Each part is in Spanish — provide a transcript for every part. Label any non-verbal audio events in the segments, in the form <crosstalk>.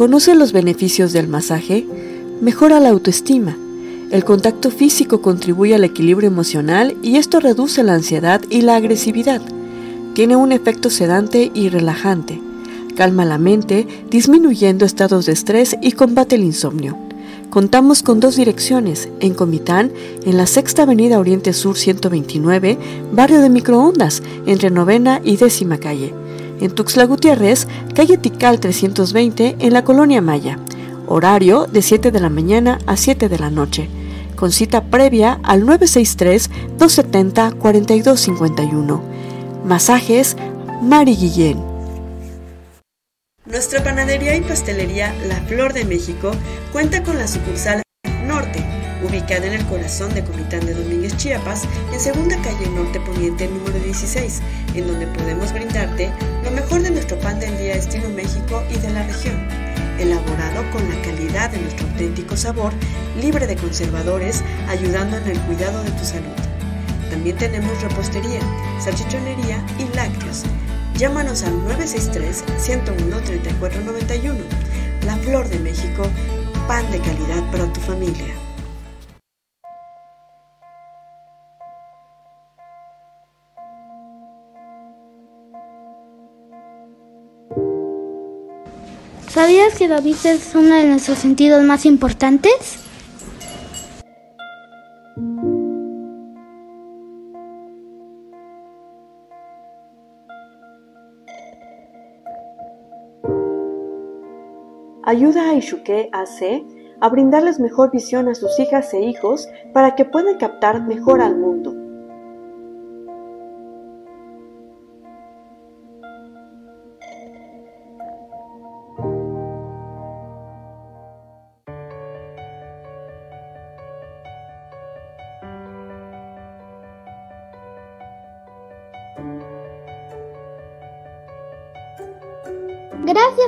¿Conoce los beneficios del masaje? Mejora la autoestima. El contacto físico contribuye al equilibrio emocional y esto reduce la ansiedad y la agresividad. Tiene un efecto sedante y relajante. Calma la mente, disminuyendo estados de estrés y combate el insomnio. Contamos con dos direcciones, en Comitán, en la Sexta Avenida Oriente Sur 129, barrio de Microondas, entre Novena y Décima Calle. En Tuxtla Gutiérrez, calle Tical 320, en la Colonia Maya. Horario de 7 de la mañana a 7 de la noche. Con cita previa al 963-270-4251. Masajes Mari Guillén. Nuestra panadería y pastelería La Flor de México cuenta con la sucursal ubicada en el corazón de Comitán de Domínguez, Chiapas, en segunda calle Norte Poniente número 16, en donde podemos brindarte lo mejor de nuestro pan del día estilo México y de la región, elaborado con la calidad de nuestro auténtico sabor, libre de conservadores, ayudando en el cuidado de tu salud. También tenemos repostería, salchichonería y lácteos Llámanos al 963-101-3491. La Flor de México, pan de calidad para tu familia. ¿Sabías que la vista es uno de nuestros sentidos más importantes? ayuda a Ishuke AC a brindarles mejor visión a sus hijas e hijos para que puedan captar mejor al mundo.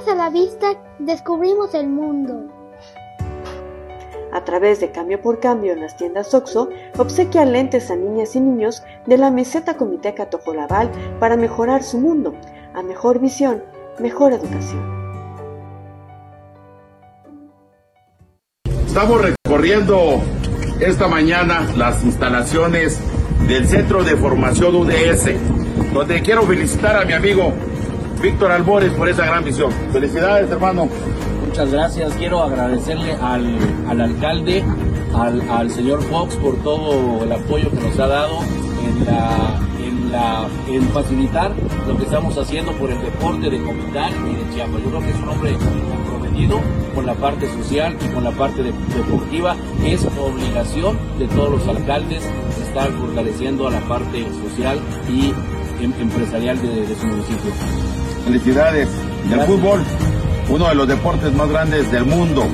Gracias a la vista descubrimos el mundo. A través de Cambio por Cambio en las tiendas OXO, obsequia lentes a niñas y niños de la meseta Comiteca Tojolabal para mejorar su mundo. A mejor visión, mejor educación. Estamos recorriendo esta mañana las instalaciones del Centro de Formación UDS, donde quiero felicitar a mi amigo Víctor Albores por esa gran visión. Felicidades, hermano. Muchas gracias. Quiero agradecerle al, alcalde, al, señor Fox por todo el apoyo que nos ha dado en, en, en facilitar lo que estamos haciendo por el deporte de Comitán y de Chiapas. Yo creo que es un hombre comprometido con la parte social y con la parte deportiva. Es obligación de todos los alcaldes estar fortaleciendo a la parte social y em, empresarial de su municipio. Felicidades. El fútbol, uno de los deportes más grandes del mundo,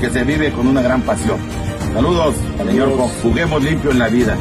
que se vive con una gran pasión. Saludos, señor Juguemos limpio en la vida.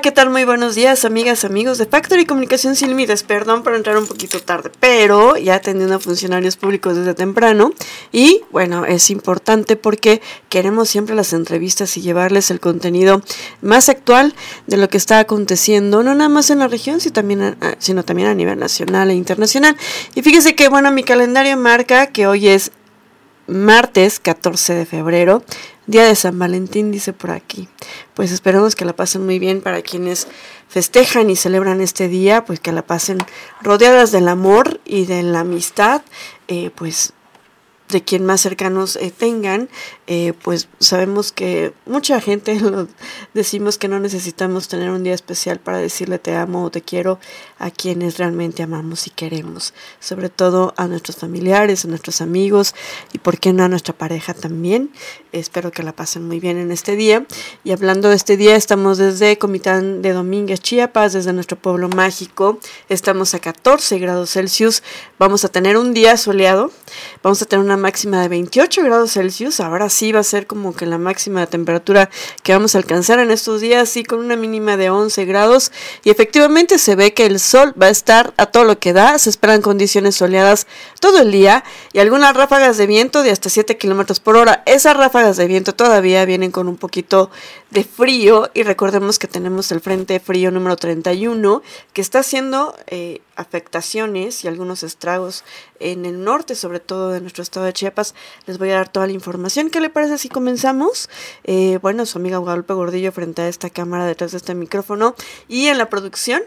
¿Qué tal? Muy buenos días, amigas, amigos de Factory Comunicación Sin Límites. Perdón por entrar un poquito tarde, pero ya atendiendo a funcionarios públicos desde temprano. Y bueno, es importante porque queremos siempre las entrevistas y llevarles el contenido más actual de lo que está aconteciendo, no nada más en la región, sino también sino también a nivel nacional e internacional. Y fíjese que, bueno, mi calendario marca que hoy es martes 14 de febrero, día de San Valentín, dice por aquí. Pues esperemos que la pasen muy bien para quienes festejan y celebran este día, pues que la pasen rodeadas del amor y de la amistad, eh, pues de quien más cercanos eh, tengan, eh, pues sabemos que mucha gente <laughs> lo decimos que no necesitamos tener un día especial para decirle te amo o te quiero a quienes realmente amamos y queremos, sobre todo a nuestros familiares, a nuestros amigos y por qué no a nuestra pareja también. Espero que la pasen muy bien en este día. Y hablando de este día, estamos desde Comitán de Domínguez, Chiapas, desde nuestro pueblo mágico. Estamos a 14 grados Celsius. Vamos a tener un día soleado. Vamos a tener una máxima de 28 grados Celsius. Ahora sí va a ser como que la máxima temperatura que vamos a alcanzar en estos días, sí, con una mínima de 11 grados. Y efectivamente se ve que el sol va a estar a todo lo que da. Se esperan condiciones soleadas todo el día y algunas ráfagas de viento de hasta 7 kilómetros por hora. Esas ráfagas de viento todavía vienen con un poquito de frío y recordemos que tenemos el frente frío número 31 que está haciendo eh, afectaciones y algunos estragos en el norte, sobre todo de nuestro estado de Chiapas. Les voy a dar toda la información. ¿Qué le parece si comenzamos? Eh, bueno, su amiga Guadalupe Gordillo frente a esta cámara detrás de este micrófono y en la producción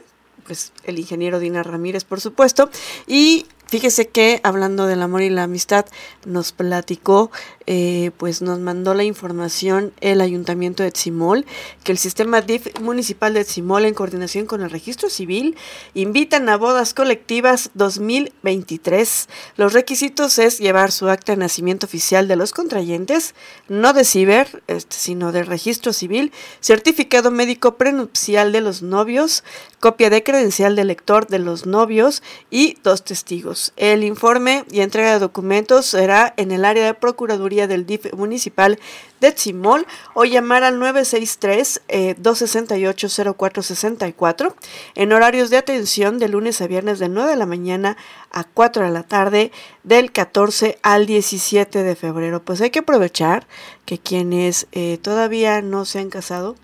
pues el ingeniero Dina Ramírez, por supuesto. Y Fíjese que hablando del amor y la amistad, nos platicó, eh, pues nos mandó la información el Ayuntamiento de Tzimol, que el sistema DIF municipal de Tzimol, en coordinación con el Registro Civil, invitan a bodas colectivas 2023. Los requisitos es llevar su acta de nacimiento oficial de los contrayentes, no de ciber, este, sino del Registro Civil, certificado médico prenupcial de los novios, copia de credencial de lector de los novios y dos testigos. El informe y entrega de documentos será en el área de Procuraduría del DIF municipal de Tzimol o llamar al 963-268-0464 eh, en horarios de atención de lunes a viernes de 9 de la mañana a 4 de la tarde del 14 al 17 de febrero. Pues hay que aprovechar que quienes eh, todavía no se han casado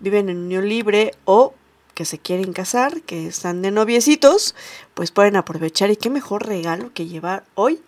viven en unión libre o que se quieren casar, que están de noviecitos, pues pueden aprovechar y qué mejor regalo que llevar hoy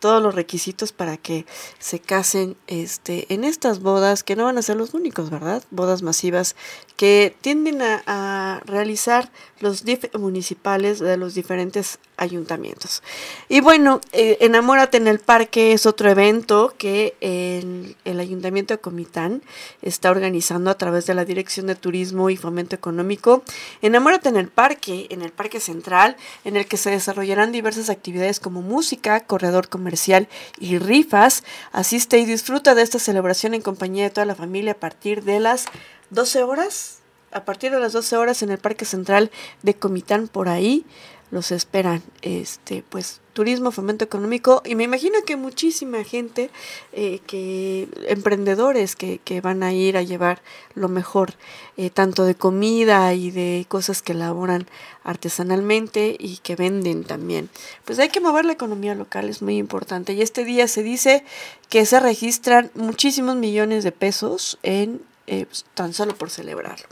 todos los requisitos para que se casen este, en estas bodas, que no van a ser los únicos, ¿verdad? Bodas masivas que tienden a, realizar los DIF municipales de los diferentes ayuntamientos. Y bueno, eh, Enamórate en el Parque es otro evento que el, el Ayuntamiento de Comitán está organizando a través de la Dirección de Turismo y Fomento Económico. Enamórate en el Parque, en el Parque Central, en el que se desarrollarán diversas actividades como música, corredor comercial, y rifas. Asiste y disfruta de esta celebración en compañía de toda la familia a partir de las 12 horas. A partir de las 12 horas en el Parque Central de Comitán, por ahí los esperan. Este, pues turismo, fomento económico y me imagino que muchísima gente, eh, que emprendedores que, que, van a ir a llevar lo mejor, eh, tanto de comida y de cosas que elaboran artesanalmente y que venden también. Pues hay que mover la economía local, es muy importante. Y este día se dice que se registran muchísimos millones de pesos en eh, tan solo por celebrarlo.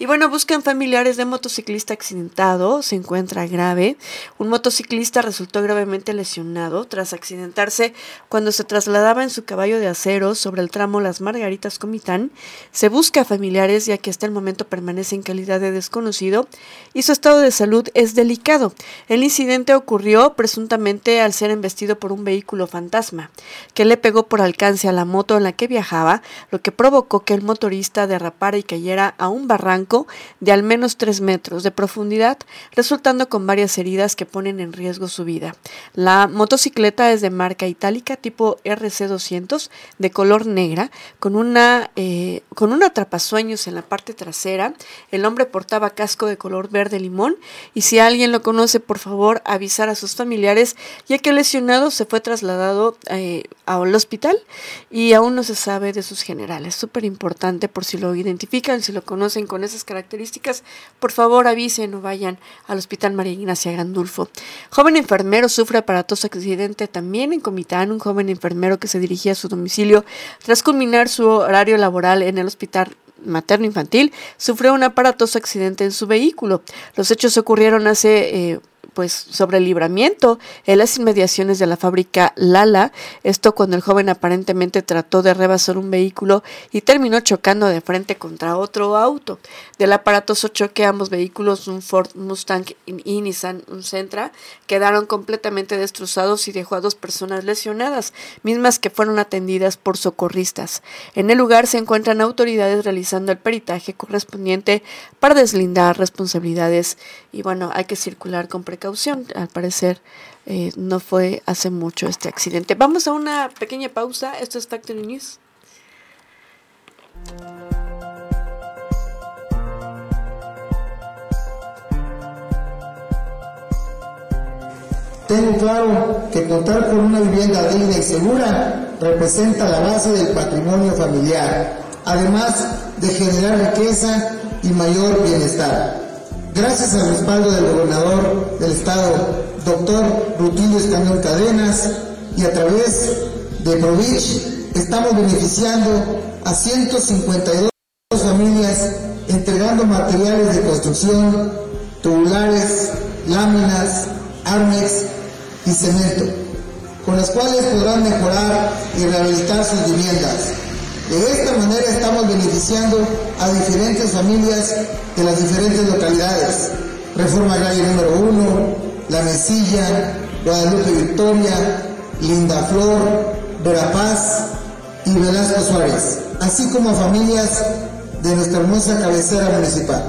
Y bueno, buscan familiares de motociclista accidentado, se encuentra grave. Un motociclista resultó gravemente lesionado tras accidentarse cuando se trasladaba en su caballo de acero sobre el tramo Las Margaritas Comitán. Se busca familiares ya que hasta el momento permanece en calidad de desconocido y su estado de salud es delicado. El incidente ocurrió presuntamente al ser embestido por un vehículo fantasma que le pegó por alcance a la moto en la que viajaba, lo que provocó que el motor derrapara y cayera a un barranco de al menos 3 metros de profundidad, resultando con varias heridas que ponen en riesgo su vida. La motocicleta es de marca itálica tipo RC200 de color negra, con una, eh, con un en la parte trasera. El hombre portaba casco de color verde limón y si alguien lo conoce, por favor, avisar a sus familiares, ya que el lesionado se fue trasladado eh, al hospital y aún no se sabe de sus generales. Súper importante por si lo identifican, si lo conocen con características, por favor avisen o vayan al Hospital María Ignacia Gandulfo. Joven enfermero sufre aparatoso accidente también en Comitán, un joven enfermero que se dirigía a su domicilio tras culminar su horario laboral en el Hospital materno infantil sufrió un aparatoso accidente en su vehículo. Los hechos ocurrieron hace eh, pues sobre el libramiento en las inmediaciones de la fábrica Lala, esto cuando el joven aparentemente trató de rebasar un vehículo y terminó chocando de frente contra otro auto. Del aparatoso choque ambos vehículos, un Ford Mustang y Nissan un Sentra, quedaron completamente destrozados y dejó a dos personas lesionadas, mismas que fueron atendidas por socorristas. En el lugar se encuentran autoridades realizando el peritaje correspondiente para deslindar responsabilidades y bueno, hay que circular con precaución al parecer eh, no fue hace mucho este accidente. Vamos a una pequeña pausa. Esto es Factory News. Tengo claro que contar con una vivienda digna y segura representa la base del patrimonio familiar, además de generar riqueza y mayor bienestar. Gracias al respaldo del gobernador del estado, doctor Rutilio Escañón Cadenas, y a través de Provich, estamos beneficiando a 152 familias entregando materiales de construcción, tubulares, láminas, armex y cemento, con las cuales podrán mejorar y rehabilitar sus viviendas de esta manera estamos beneficiando a diferentes familias de las diferentes localidades. Reforma Agraria número 1, La Mesilla, Guadalupe Victoria, Linda Flor, Verapaz y Velasco Suárez, así como familias de nuestra hermosa cabecera municipal.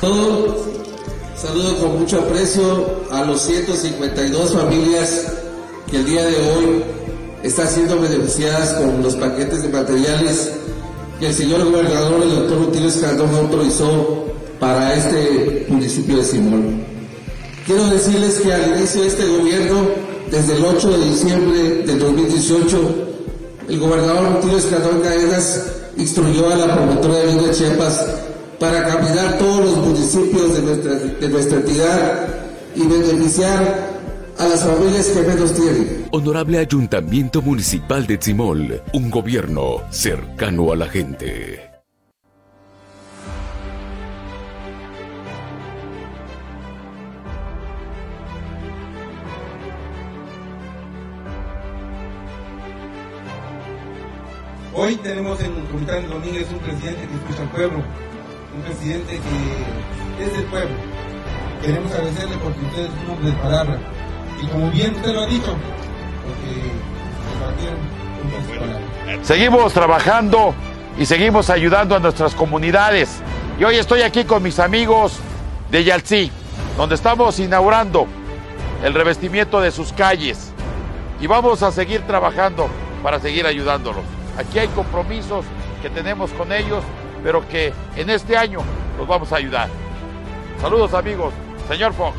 Todo saludo con mucho aprecio a los 152 familias que el día de hoy está siendo beneficiadas con los paquetes de materiales que el señor gobernador, el doctor Rutilio Escandón, autorizó para este municipio de Simón. Quiero decirles que al inicio de este gobierno, desde el 8 de diciembre del 2018, el gobernador Rutilio Escandón Caedas instruyó a la promotora de de Chiapas para caminar todos los municipios de nuestra, de nuestra entidad y beneficiar a las familias que menos tienen. Honorable Ayuntamiento Municipal de Tzimol, un gobierno cercano a la gente. Hoy tenemos en Comitán Domínguez un presidente que escucha al pueblo, un presidente que es del pueblo. Queremos agradecerle porque usted es un hombre de palabra, y como bien usted lo ha dicho, porque Seguimos trabajando y seguimos ayudando a nuestras comunidades. Y hoy estoy aquí con mis amigos de Yalcí, donde estamos inaugurando el revestimiento de sus calles. Y vamos a seguir trabajando para seguir ayudándolos. Aquí hay compromisos que tenemos con ellos, pero que en este año los vamos a ayudar. Saludos amigos, señor Fox.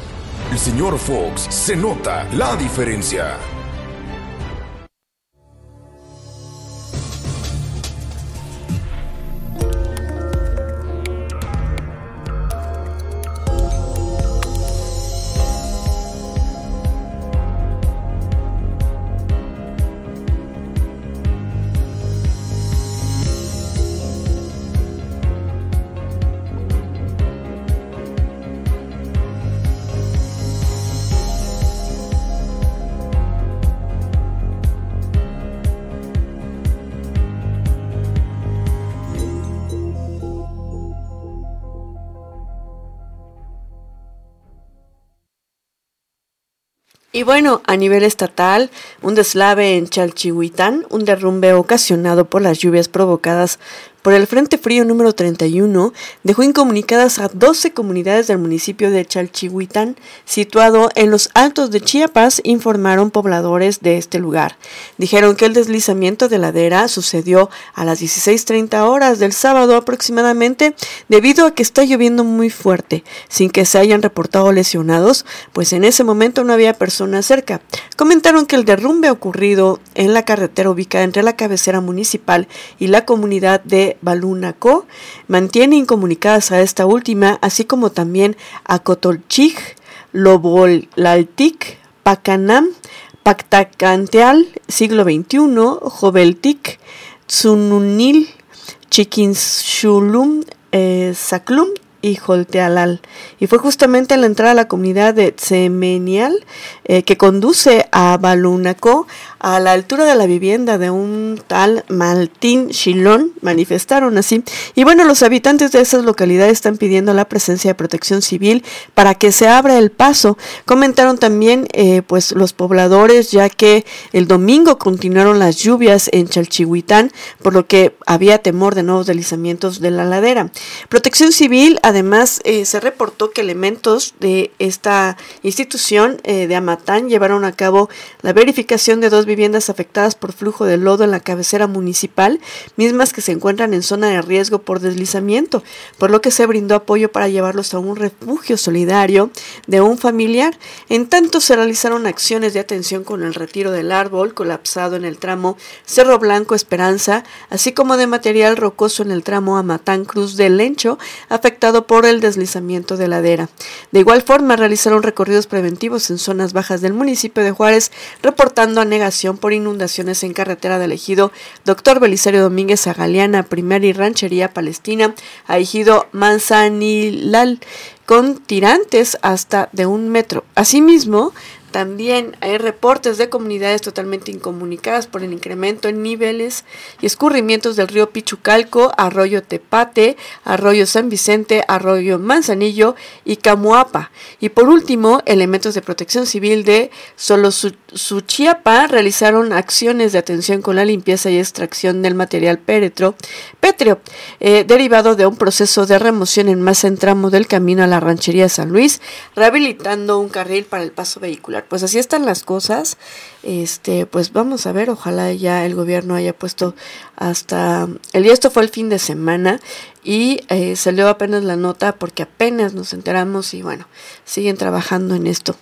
El señor Fox se nota la diferencia. Y bueno, a nivel estatal, un deslave en Chalchihuitán, un derrumbe ocasionado por las lluvias provocadas por el Frente Frío número 31 dejó incomunicadas a 12 comunidades del municipio de Chalchihuitán, situado en los altos de Chiapas, informaron pobladores de este lugar. Dijeron que el deslizamiento de ladera sucedió a las 16.30 horas del sábado aproximadamente debido a que está lloviendo muy fuerte, sin que se hayan reportado lesionados, pues en ese momento no había personas cerca. Comentaron que el derrumbe ocurrido en la carretera ubicada entre la cabecera municipal y la comunidad de de Balunaco mantiene incomunicadas a esta última, así como también a Cotolchig, Lobolaltic, Pacanam, Pactacanteal, siglo XXI, Joveltic, Tsununil, Chiquinshulum, eh, Saclum y Joltealal. Y fue justamente en la entrada a la comunidad de Tsemenial eh, que conduce a Balunaco a la altura de la vivienda de un tal Maltín Shilón, manifestaron así. Y bueno, los habitantes de esas localidades están pidiendo la presencia de protección civil para que se abra el paso. Comentaron también eh, pues los pobladores, ya que el domingo continuaron las lluvias en Chalchihuitán, por lo que había temor de nuevos deslizamientos de la ladera. Protección civil, además, eh, se reportó que elementos de esta institución eh, de Amatán llevaron a cabo la verificación de dos viviendas afectadas por flujo de lodo en la cabecera municipal, mismas que se encuentran en zona de riesgo por deslizamiento, por lo que se brindó apoyo para llevarlos a un refugio solidario de un familiar. En tanto, se realizaron acciones de atención con el retiro del árbol colapsado en el tramo Cerro Blanco Esperanza, así como de material rocoso en el tramo Amatán Cruz del Lencho, afectado por el deslizamiento de ladera. De igual forma, realizaron recorridos preventivos en zonas bajas del municipio de Juárez, reportando anegación por inundaciones en carretera del ejido Dr. Belisario Domínguez a Galeana, Primera y Ranchería Palestina, a ejido Manzanilal, con tirantes hasta de un metro. Asimismo, también hay reportes de comunidades totalmente incomunicadas por el incremento en niveles y escurrimientos del río Pichucalco, arroyo Tepate, arroyo San Vicente, arroyo Manzanillo y Camuapa. Y por último, elementos de protección civil de Solosuchiapa realizaron acciones de atención con la limpieza y extracción del material pétreo, eh, derivado de un proceso de remoción en más en tramo del camino a la ranchería San Luis, rehabilitando un carril para el paso vehicular. Pues así están las cosas. Este, pues vamos a ver, ojalá ya el gobierno haya puesto hasta el día esto fue el fin de semana y eh, salió apenas la nota porque apenas nos enteramos y bueno, siguen trabajando en esto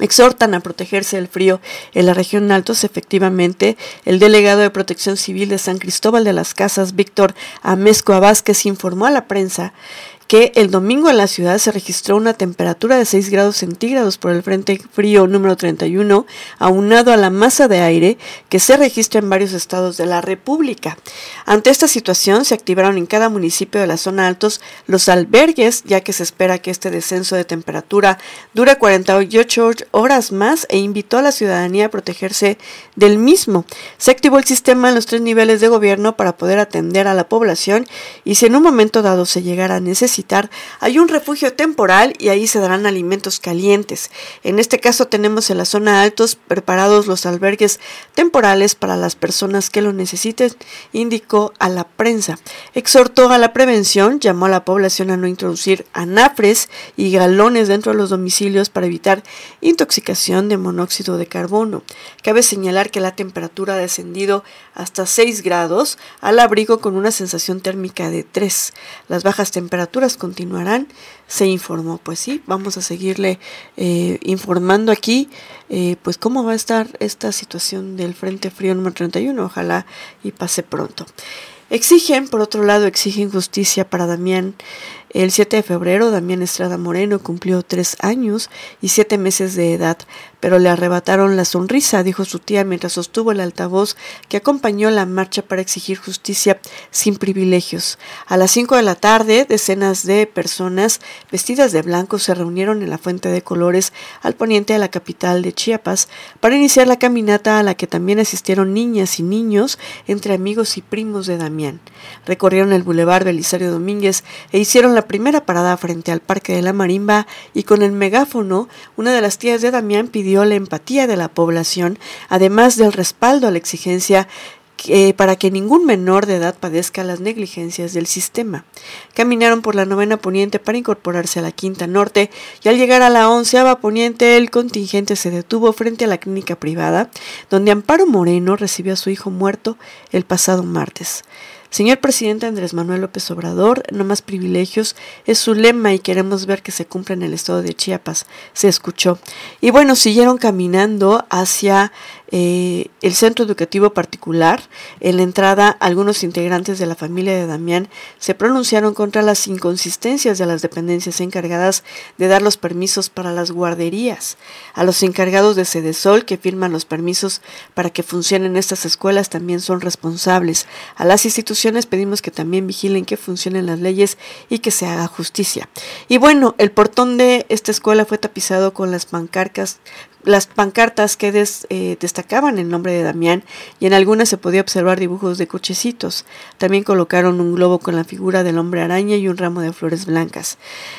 exhortan a protegerse del frío en la región Altos. Efectivamente, el delegado de Protección Civil de San Cristóbal de las Casas, Víctor Amezco Vázquez, informó a la prensa que el domingo en la ciudad se registró una temperatura de 6 grados centígrados por el Frente Frío número 31, aunado a la masa de aire que se registra en varios estados de la República. Ante esta situación, se activaron en cada municipio de la zona altos los albergues, ya que se espera que este descenso de temperatura dure 48 horas más e invitó a la ciudadanía a protegerse del mismo. Se activó el sistema en los tres niveles de gobierno para poder atender a la población y si en un momento dado se llegara a necesitar hay un refugio temporal y ahí se darán alimentos calientes. En este caso tenemos en la zona altos preparados los albergues temporales para las personas que lo necesiten, indicó a la prensa. Exhortó a la prevención, llamó a la población a no introducir anafres y galones dentro de los domicilios para evitar intoxicación de monóxido de carbono. Cabe señalar que la temperatura ha descendido hasta 6 grados al abrigo con una sensación térmica de 3. Las bajas temperaturas continuarán, se informó. Pues sí, vamos a seguirle eh, informando aquí, eh, pues cómo va a estar esta situación del Frente Frío número 31, ojalá y pase pronto. Exigen, por otro lado, exigen justicia para Damián. El 7 de febrero, Damián Estrada Moreno cumplió tres años y siete meses de edad pero le arrebataron la sonrisa, dijo su tía mientras sostuvo el altavoz que acompañó la marcha para exigir justicia sin privilegios. A las cinco de la tarde, decenas de personas vestidas de blanco se reunieron en la Fuente de Colores al poniente de la capital de Chiapas para iniciar la caminata a la que también asistieron niñas y niños entre amigos y primos de Damián. Recorrieron el bulevar Belisario Domínguez e hicieron la primera parada frente al Parque de la Marimba y con el megáfono, una de las tías de Damián pidió la empatía de la población, además del respaldo a la exigencia para que ningún menor de edad padezca las negligencias del sistema. Caminaron por la novena poniente para incorporarse a la quinta norte y al llegar a la onceava poniente el contingente se detuvo frente a la clínica privada donde Amparo Moreno recibió a su hijo muerto el pasado martes. Señor presidente Andrés Manuel López Obrador, no más privilegios es su lema y queremos ver que se cumpla en el estado de Chiapas, se escuchó. Y bueno, siguieron caminando hacia eh, el centro educativo particular. En la entrada, algunos integrantes de la familia de Damián se pronunciaron contra las inconsistencias de las dependencias encargadas de dar los permisos para las guarderías. A los encargados de Sedesol que firman los permisos para que funcionen estas escuelas también son responsables. A las instituciones pedimos que también vigilen que funcionen las leyes y que se haga justicia. Y bueno, el portón de esta escuela fue tapizado con las pancarcas, las pancartas que eh, destacaban el nombre de Damián y en algunas se podía observar dibujos de cochecitos. También colocaron un globo con la figura del hombre araña y un ramo de flores blancas.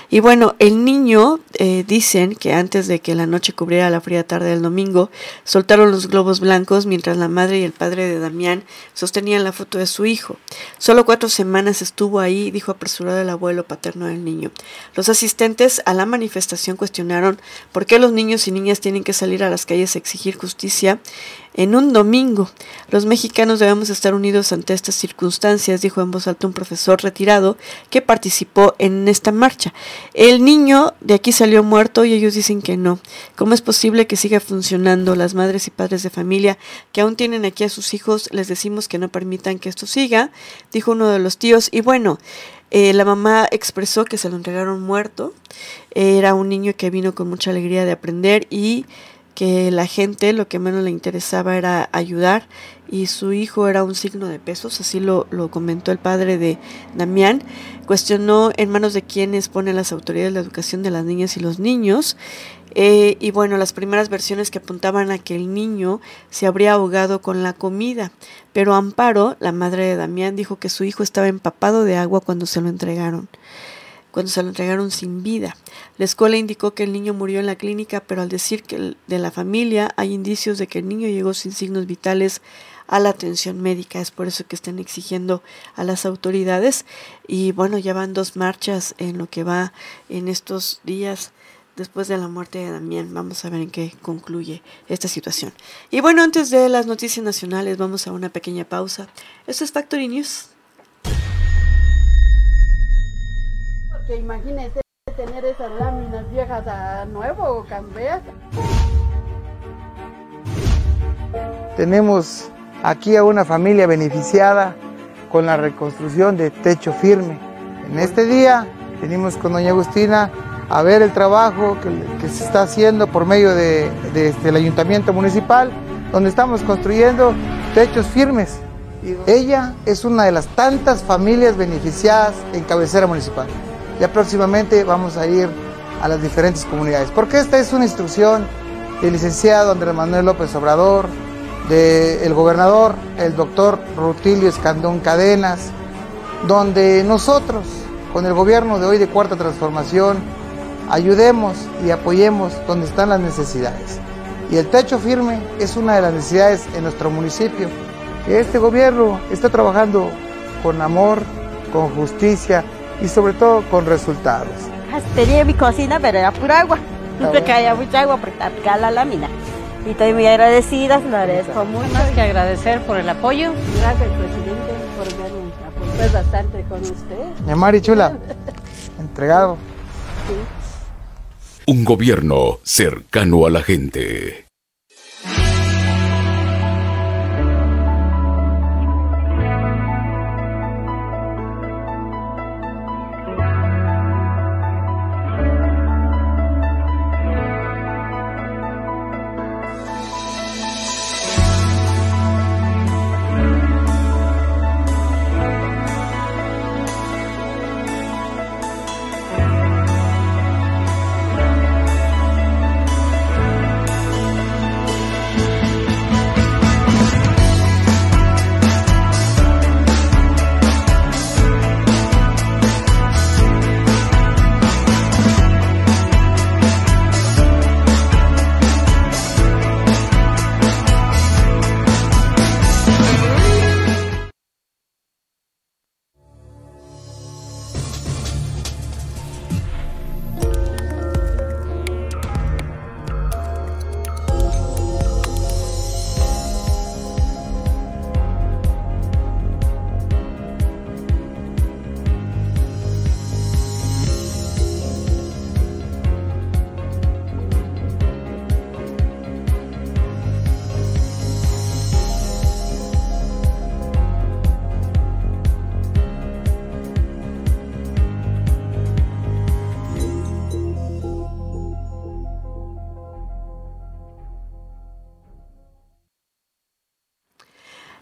Y bueno, el niño, eh, dicen que antes de que la noche cubriera la fría tarde del domingo, soltaron los globos blancos mientras la madre y el padre de Damián sostenían la foto de su hijo. Solo cuatro semanas estuvo ahí, dijo apresurado el abuelo paterno del niño. Los asistentes a la manifestación cuestionaron por qué los niños y niñas tienen salir a las calles a exigir justicia en un domingo. Los mexicanos debemos estar unidos ante estas circunstancias, dijo en voz alta un profesor retirado que participó en esta marcha. El niño de aquí salió muerto y ellos dicen que no. ¿Cómo es posible que siga funcionando? Las madres y padres de familia que aún tienen aquí a sus hijos, les decimos que no permitan que esto siga, dijo uno de los tíos. Y bueno, eh, la mamá expresó que se lo entregaron muerto. Era un niño que vino con mucha alegría de aprender y que la gente lo que menos le interesaba era ayudar y su hijo era un signo de pesos, así lo, lo comentó el padre de Damián. Cuestionó en manos de quienes ponen las autoridades de la educación de las niñas y los niños. Eh, y bueno, las primeras versiones que apuntaban a que el niño se habría ahogado con la comida, pero Amparo, la madre de Damián, dijo que su hijo estaba empapado de agua cuando se lo entregaron cuando se lo entregaron sin vida. La escuela indicó que el niño murió en la clínica, pero al decir que de la familia hay indicios de que el niño llegó sin signos vitales a la atención médica. Es por eso que están exigiendo a las autoridades. Y bueno, ya van dos marchas en lo que va en estos días después de la muerte de Damián. Vamos a ver en qué concluye esta situación. Y bueno, antes de las noticias nacionales, vamos a una pequeña pausa. Esto es Factory News. Porque imagínese tener esas láminas viejas a nuevo o cambiar. Tenemos aquí a una familia beneficiada con la reconstrucción de techo firme. En este día venimos con doña Agustina a ver el trabajo que, se está haciendo por medio de, este, ayuntamiento municipal, donde estamos construyendo techos firmes. Ella es una de las tantas familias beneficiadas en cabecera municipal. Ya próximamente vamos a ir a las diferentes comunidades, porque esta es una instrucción del licenciado Andrés Manuel López Obrador, del gobernador, el doctor Rutilio Escandón Cadenas, donde nosotros, con el gobierno de hoy de Cuarta Transformación, ayudemos y apoyemos donde están las necesidades. Y el techo firme es una de las necesidades en nuestro municipio. Este gobierno está trabajando con amor, con justicia y sobre todo con resultados. Tenía mi cocina, pero era pura agua. Siempre <laughs> caía mucha agua porque aplicaba la lámina. Y estoy muy agradecida, lo agradezco mucho. Más que agradecer por el apoyo. Gracias, presidente, por vernos pues bastante con usted. Mi Mari Chula, <laughs> entregado. Sí un gobierno cercano a la gente.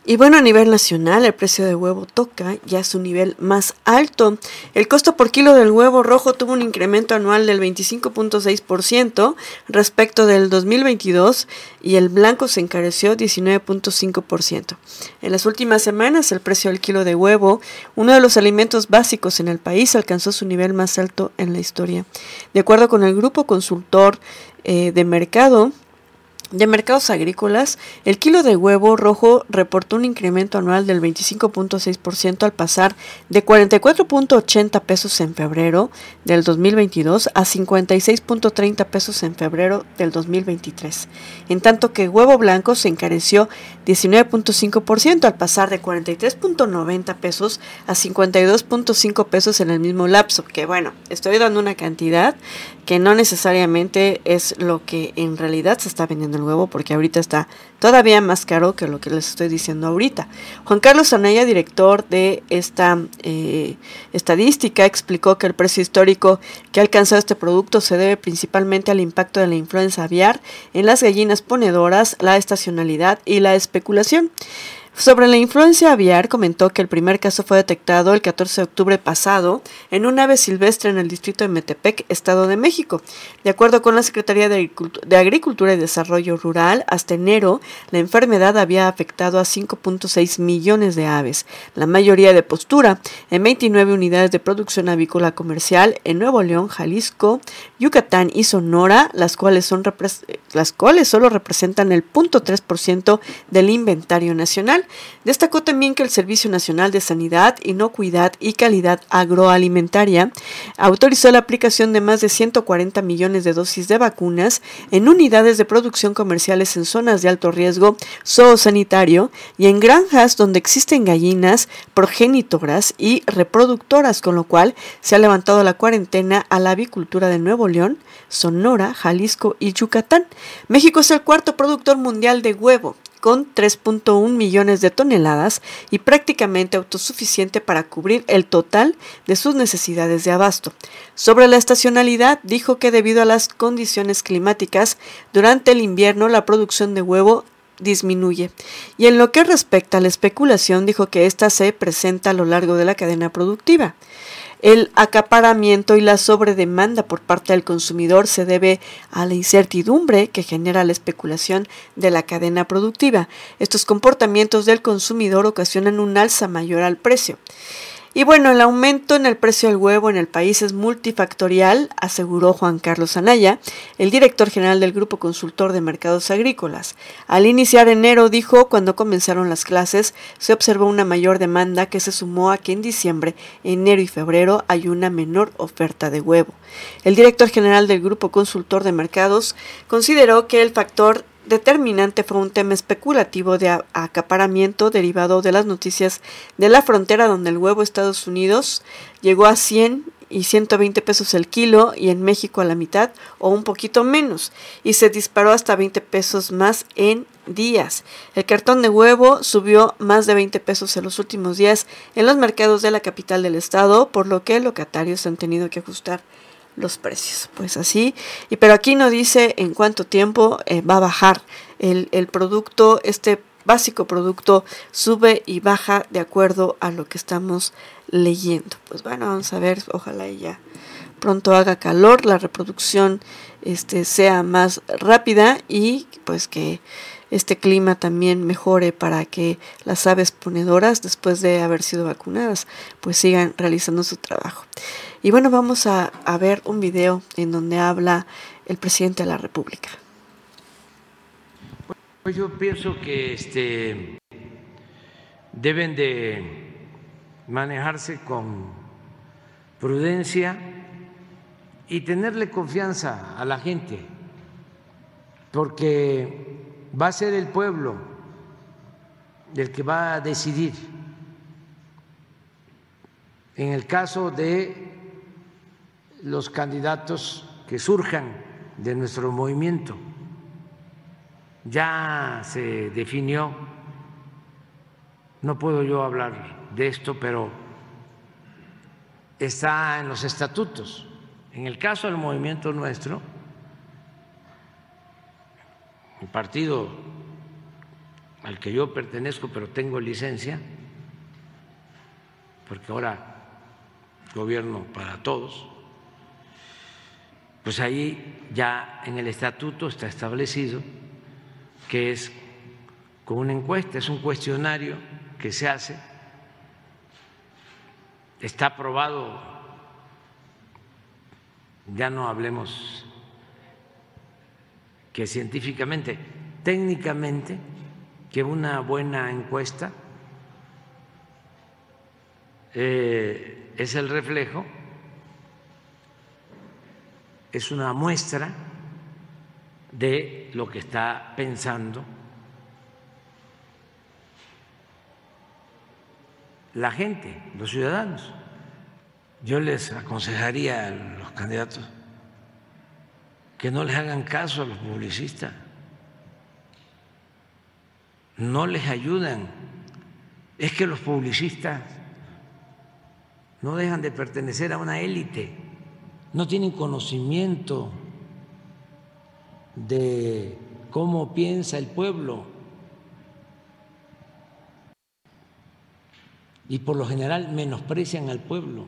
Y bueno, a nivel nacional, el precio de huevo toca ya su nivel más alto. El costo por kilo del huevo rojo tuvo un incremento anual del 25.6% respecto del 2022 y el blanco se encareció 19.5%. En las últimas semanas, el precio del kilo de huevo, uno de los alimentos básicos en el país, alcanzó su nivel más alto en la historia. De acuerdo con el grupo consultor eh, de mercado, de mercados agrícolas, el kilo de huevo rojo reportó un incremento anual del 25.6% al pasar de 44.80 pesos en febrero del 2022 a 56.30 pesos en febrero del 2023, en tanto que huevo blanco se encareció 19.5% al pasar de 43.90 pesos a 52.5 pesos en el mismo lapso, que bueno, estoy dando una cantidad que no necesariamente es lo que en realidad se está vendiendo el huevo, porque ahorita está todavía más caro que lo que les estoy diciendo ahorita. Juan Carlos Anaya, director de esta eh, estadística, explicó que el precio histórico que ha alcanzado este producto se debe principalmente al impacto de la influenza aviar en las gallinas ponedoras, la estacionalidad y la especulación especulación. Sobre la influencia aviar, comentó que el primer caso fue detectado el 14 de octubre pasado en un ave silvestre en el distrito de Metepec, Estado de México. De acuerdo con la Secretaría de Agricultura y Desarrollo Rural, hasta enero la enfermedad había afectado a 5.6 millones de aves, la mayoría de postura, en 29 unidades de producción avícola comercial en Nuevo León, Jalisco, Yucatán y Sonora, las cuales, son las cuales solo representan el 0.3% del inventario nacional. Destacó también que el Servicio Nacional de Sanidad, Inocuidad y Calidad Agroalimentaria autorizó la aplicación de más de 140 millones de dosis de vacunas en unidades de producción comerciales en zonas de alto riesgo zoosanitario y en granjas donde existen gallinas progenitoras y reproductoras, con lo cual se ha levantado la cuarentena a la avicultura de Nuevo León, Sonora, Jalisco y Yucatán. México es el cuarto productor mundial de huevo con 3.1 millones de toneladas y prácticamente autosuficiente para cubrir el total de sus necesidades de abasto. Sobre la estacionalidad, dijo que debido a las condiciones climáticas, durante el invierno la producción de huevo disminuye. Y en lo que respecta a la especulación, dijo que ésta se presenta a lo largo de la cadena productiva. El acaparamiento y la sobredemanda por parte del consumidor se debe a la incertidumbre que genera la especulación de la cadena productiva. Estos comportamientos del consumidor ocasionan un alza mayor al precio. Y bueno, el aumento en el precio del huevo en el país es multifactorial, aseguró Juan Carlos Anaya, el director general del Grupo Consultor de Mercados Agrícolas. Al iniciar enero, dijo, cuando comenzaron las clases, se observó una mayor demanda que se sumó a que en diciembre, enero y febrero hay una menor oferta de huevo. El director general del Grupo Consultor de Mercados consideró que el factor determinante fue un tema especulativo de acaparamiento derivado de las noticias de la frontera donde el huevo Estados Unidos llegó a 100 y 120 pesos el kilo y en México a la mitad o un poquito menos y se disparó hasta 20 pesos más en días. El cartón de huevo subió más de 20 pesos en los últimos días en los mercados de la capital del estado, por lo que locatarios han tenido que ajustar los precios. Pues así, y pero aquí no dice en cuánto tiempo eh, va a bajar el, el producto, este básico producto sube y baja de acuerdo a lo que estamos leyendo. Pues bueno, vamos a ver, ojalá ya pronto haga calor, la reproducción este, sea más rápida y pues que este clima también mejore para que las aves ponedoras, después de haber sido vacunadas, pues sigan realizando su trabajo. Y bueno, vamos a, a ver un video en donde habla el presidente de la República. Pues yo pienso que este, deben de manejarse con prudencia y tenerle confianza a la gente, porque va a ser el pueblo el que va a decidir. En el caso de los candidatos que surjan de nuestro movimiento, ya se definió, no puedo yo hablar de esto, pero está en los estatutos. En el caso del movimiento nuestro, el partido al que yo pertenezco, pero tengo licencia, porque ahora gobierno para todos, pues ahí ya en el estatuto está establecido que es con una encuesta, es un cuestionario que se hace, está aprobado, ya no hablemos que científicamente, técnicamente, que una buena encuesta eh, es el reflejo, es una muestra de lo que está pensando la gente, los ciudadanos. Yo les aconsejaría a los candidatos que no les hagan caso a los publicistas, no les ayudan. Es que los publicistas no dejan de pertenecer a una élite, no tienen conocimiento de cómo piensa el pueblo y por lo general menosprecian al pueblo.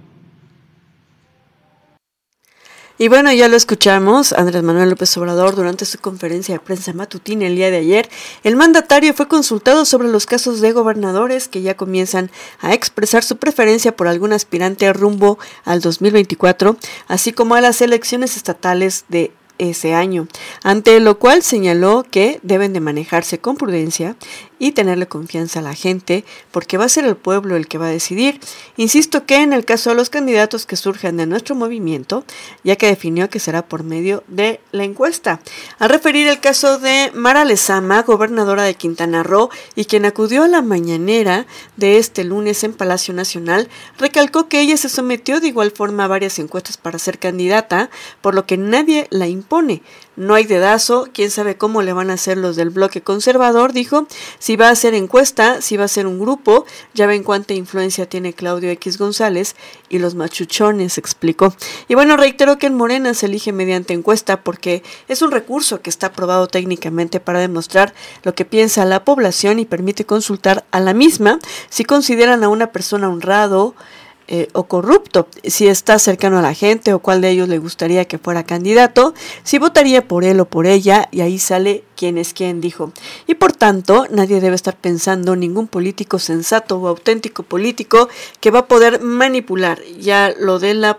Y bueno, ya lo escuchamos, Andrés Manuel López Obrador durante su conferencia de prensa matutina el día de ayer. El mandatario fue consultado sobre los casos de gobernadores que ya comienzan a expresar su preferencia por algún aspirante rumbo al 2024, así como a las elecciones estatales de ese año, ante lo cual señaló que deben de manejarse con prudencia y tenerle confianza a la gente, porque va a ser el pueblo el que va a decidir. Insisto que en el caso de los candidatos que surjan de nuestro movimiento, ya que definió que será por medio de la encuesta. Al referir el caso de Mara Lezama, gobernadora de Quintana Roo, y quien acudió a la mañanera de este lunes en Palacio Nacional, recalcó que ella se sometió de igual forma a varias encuestas para ser candidata, por lo que nadie la impone. No hay dedazo, quién sabe cómo le van a hacer los del bloque conservador, dijo. Si va a ser encuesta, si va a ser un grupo, ya ven cuánta influencia tiene Claudio X González y los machuchones, explicó. Y bueno, reitero que en Morena se elige mediante encuesta porque es un recurso que está aprobado técnicamente para demostrar lo que piensa la población y permite consultar a la misma si consideran a una persona honrado, eh, o corrupto, si está cercano a la gente o cuál de ellos le gustaría que fuera candidato, si votaría por él o por ella, y ahí sale quién es quién, dijo. Y por tanto, nadie debe estar pensando, ningún político sensato o auténtico político que va a poder manipular ya lo de la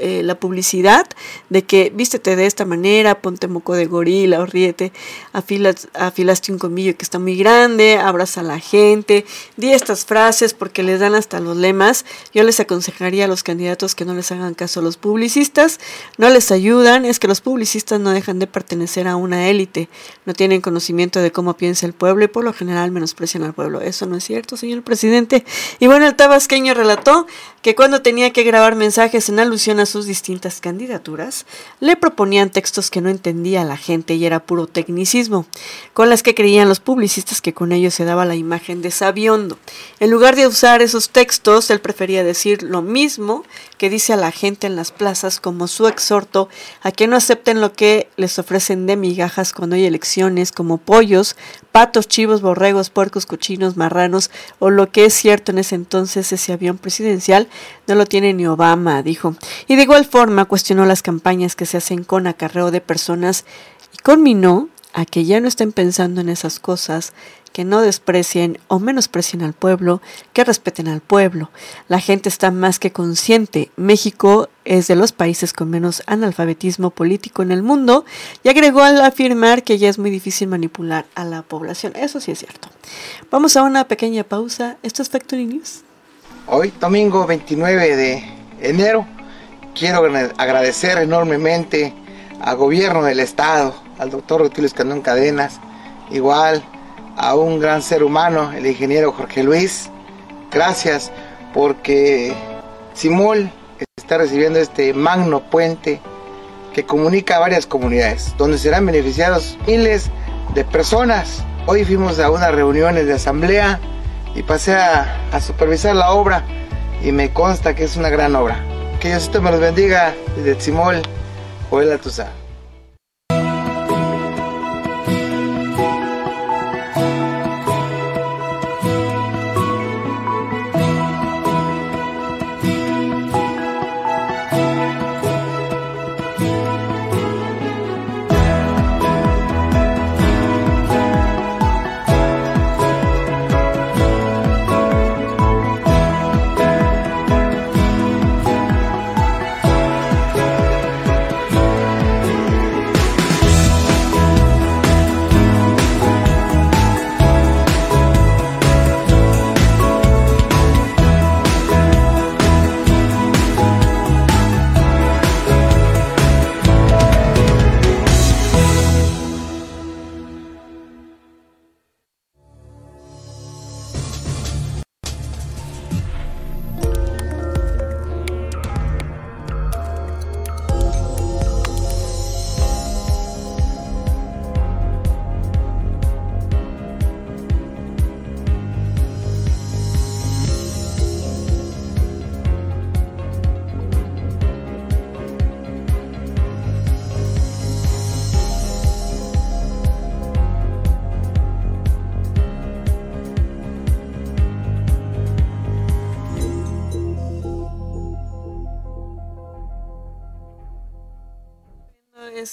eh, la publicidad de que vístete de esta manera, ponte moco de gorila o ríete, afilaste un comillo que está muy grande, abraza a la gente, di estas frases porque les dan hasta los lemas. Yo les aconsejaría a los candidatos que no les hagan caso a los publicistas, no les ayudan, es que los publicistas no dejan de pertenecer a una élite, tienen conocimiento de cómo piensa el pueblo y por lo general menosprecian al pueblo. Eso no es cierto, señor presidente. Y bueno, el tabasqueño relató que cuando tenía que grabar mensajes en alusión a sus distintas candidaturas, le proponían textos que no entendía la gente y era puro tecnicismo, con las que creían los publicistas que con ellos se daba la imagen de sabiondo. En lugar de usar esos textos, él prefería decir lo mismo que dice a la gente en las plazas como su exhorto a que no acepten lo que les ofrecen de migajas cuando hay elecciones como pollos, patos, chivos, borregos, puercos, cochinos, marranos o lo que es cierto en ese entonces ese avión presidencial no lo tiene ni Obama, dijo. Y de igual forma cuestionó las campañas que se hacen con acarreo de personas y conminó a que ya no estén pensando en esas cosas, que no desprecien o menosprecien al pueblo, que respeten al pueblo. La gente está más que consciente. México es de los países con menos analfabetismo político en el mundo y agregó al afirmar que ya es muy difícil manipular a la población. Eso sí es cierto. Vamos a una pequeña pausa. Esto es Factory News. Hoy, domingo 29 de enero, quiero agradecer enormemente al gobierno del estado, al doctor Rutilio Escandón Cadenas, igual a un gran ser humano, el ingeniero Jorge Luis. Gracias porque Simol está recibiendo este magno puente que comunica a varias comunidades, donde serán beneficiados miles de personas. Hoy fuimos a unas reuniones de asamblea y pasé a, supervisar la obra y me consta que es una gran obra. Que Diosito me los bendiga desde Simol, Joel Atusa.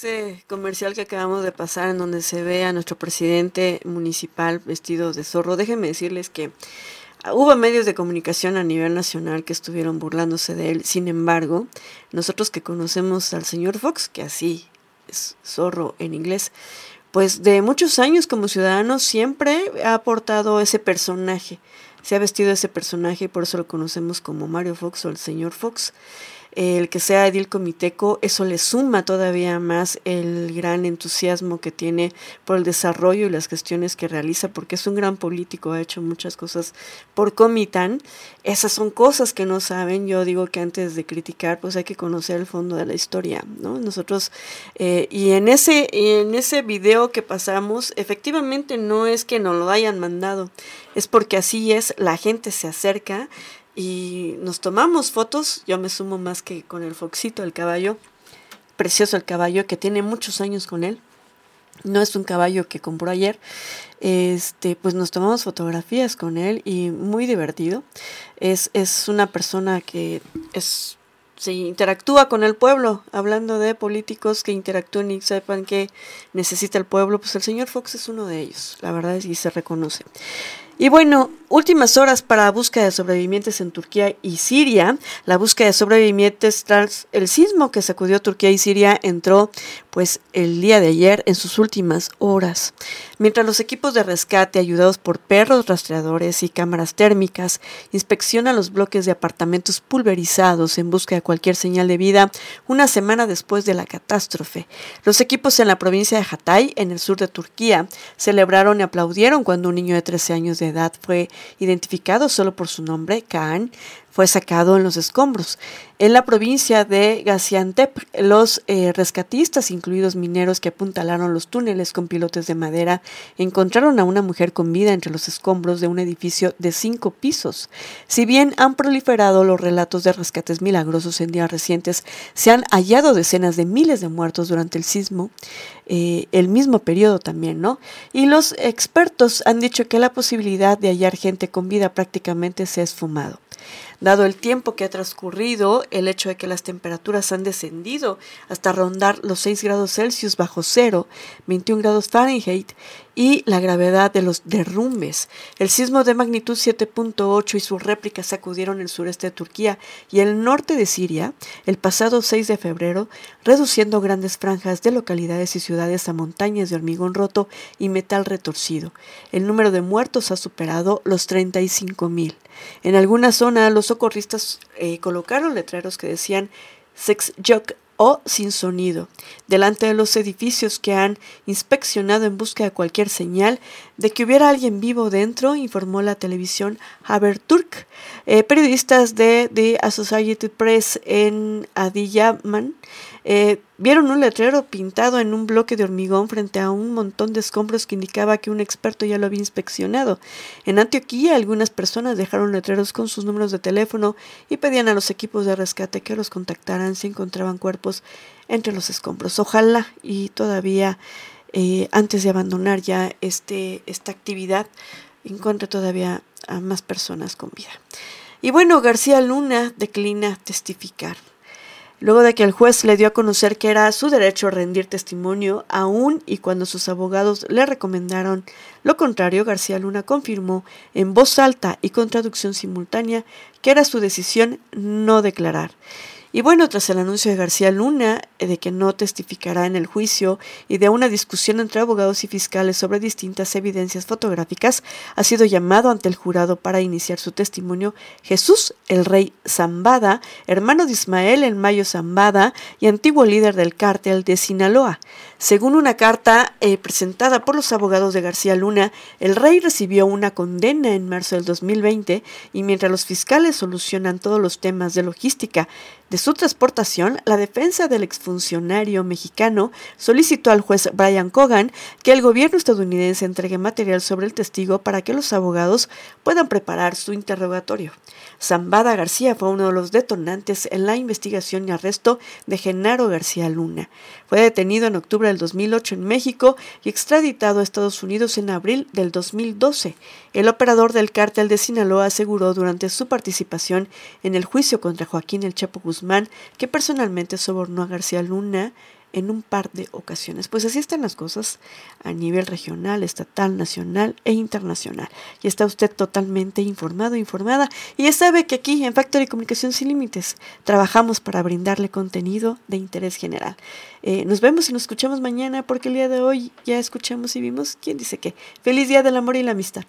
Ese comercial que acabamos de pasar en donde se ve a nuestro presidente municipal vestido de zorro, déjenme decirles que hubo medios de comunicación a nivel nacional que estuvieron burlándose de él. Sin embargo, nosotros que conocemos al señor Fox, que así es zorro en inglés, pues de muchos años como ciudadano siempre ha aportado ese personaje. Se ha vestido ese personaje y por eso lo conocemos como Mario Fox o el señor Fox el que sea edil comiteco, eso le suma todavía más el gran entusiasmo que tiene por el desarrollo y las gestiones que realiza, porque es un gran político, ha hecho muchas cosas por Comitán. Esas son cosas que no saben. Yo digo que antes de criticar, pues hay que conocer el fondo de la historia, ¿no? Nosotros, eh, y en ese, en ese video que pasamos, efectivamente no es que nos lo hayan mandado, es porque así es, la gente se acerca y nos tomamos fotos, yo me sumo más que con el Foxito, el caballo, precioso el caballo, que tiene muchos años con él, no es un caballo que compró ayer, este, pues nos tomamos fotografías con él y muy divertido. Es, es una persona que es se interactúa con el pueblo, hablando de políticos que interactúen y sepan que necesita el pueblo, pues el señor Fox es uno de ellos, la verdad es que se reconoce. Y bueno, últimas horas para la búsqueda de sobrevivientes en Turquía y Siria. La búsqueda de sobrevivientes tras el sismo que sacudió Turquía y Siria entró pues el día de ayer en sus últimas horas. Mientras los equipos de rescate ayudados por perros rastreadores y cámaras térmicas inspeccionan los bloques de apartamentos pulverizados en busca de cualquier señal de vida una semana después de la catástrofe. Los equipos en la provincia de Hatay, en el sur de Turquía, celebraron y aplaudieron cuando un niño de 13 años de edad fue identificado solo por su nombre, Kaan, fue sacado en los escombros. En la provincia de Gaziantep, los eh, rescatistas, incluidos mineros que apuntalaron los túneles con pilotes de madera, encontraron a una mujer con vida entre los escombros de un edificio de cinco pisos. Si bien han proliferado los relatos de rescates milagrosos en días recientes, se han hallado decenas de miles de muertos durante el sismo, eh, el mismo periodo también, ¿no? Y los expertos han dicho que la posibilidad de hallar gente con vida prácticamente se ha esfumado. Dado el tiempo que ha transcurrido, el hecho de que las temperaturas han descendido hasta rondar los 6 grados Celsius bajo cero, 21 grados Fahrenheit, y la gravedad de los derrumbes. El sismo de magnitud 7.8 y sus réplicas sacudieron el sureste de Turquía y el norte de Siria el pasado 6 de febrero, reduciendo grandes franjas de localidades y ciudades a montañas de hormigón roto y metal retorcido. El número de muertos ha superado los 35.000. En alguna zona, los socorristas eh, colocaron letreros que decían Sex Joke o sin sonido, delante de los edificios que han inspeccionado en busca de cualquier señal de que hubiera alguien vivo dentro, informó la televisión Haberturk. Eh, periodistas de The Associated Press en Adiyaman eh, vieron un letrero pintado en un bloque de hormigón frente a un montón de escombros que indicaba que un experto ya lo había inspeccionado. En Antioquía, algunas personas dejaron letreros con sus números de teléfono y pedían a los equipos de rescate que los contactaran si encontraban cuerpos entre los escombros. Ojalá y todavía eh, antes de abandonar ya este, esta actividad encuentre todavía a más personas con vida. Y bueno, García Luna declina testificar luego de que el juez le dio a conocer que era su derecho rendir testimonio, aún y cuando sus abogados le recomendaron lo contrario, García Luna confirmó en voz alta y con traducción simultánea que era su decisión no declarar. Y bueno, tras el anuncio de García Luna eh, de que no testificará en el juicio y de una discusión entre abogados y fiscales sobre distintas evidencias fotográficas, ha sido llamado ante el jurado para iniciar su testimonio Jesús el Rey Zambada, hermano de Ismael el Mayo Zambada y antiguo líder del cártel de Sinaloa. Según una carta eh, presentada por los abogados de García Luna, el rey recibió una condena en marzo del 2020 y mientras los fiscales solucionan todos los temas de logística de su transportación, la defensa del exfuncionario mexicano solicitó al juez Brian Cogan que el gobierno estadounidense entregue material sobre el testigo para que los abogados puedan preparar su interrogatorio. Zambada García fue uno de los detonantes en la investigación y arresto de Genaro García Luna. Fue detenido en octubre del 2008 en México y extraditado a Estados Unidos en abril del 2012. El operador del cártel de Sinaloa aseguró durante su participación en el juicio contra Joaquín El Chapo Que personalmente sobornó a García Luna en un par de ocasiones. Pues así están las cosas a nivel regional, estatal, nacional e internacional. Y está usted totalmente informado, informada. Y ya sabe que aquí en Factory Comunicación Sin Límites trabajamos para brindarle contenido de interés general. Eh, nos vemos y nos escuchamos mañana porque el día de hoy ya escuchamos y vimos quién dice qué. Feliz Día del Amor y la Amistad.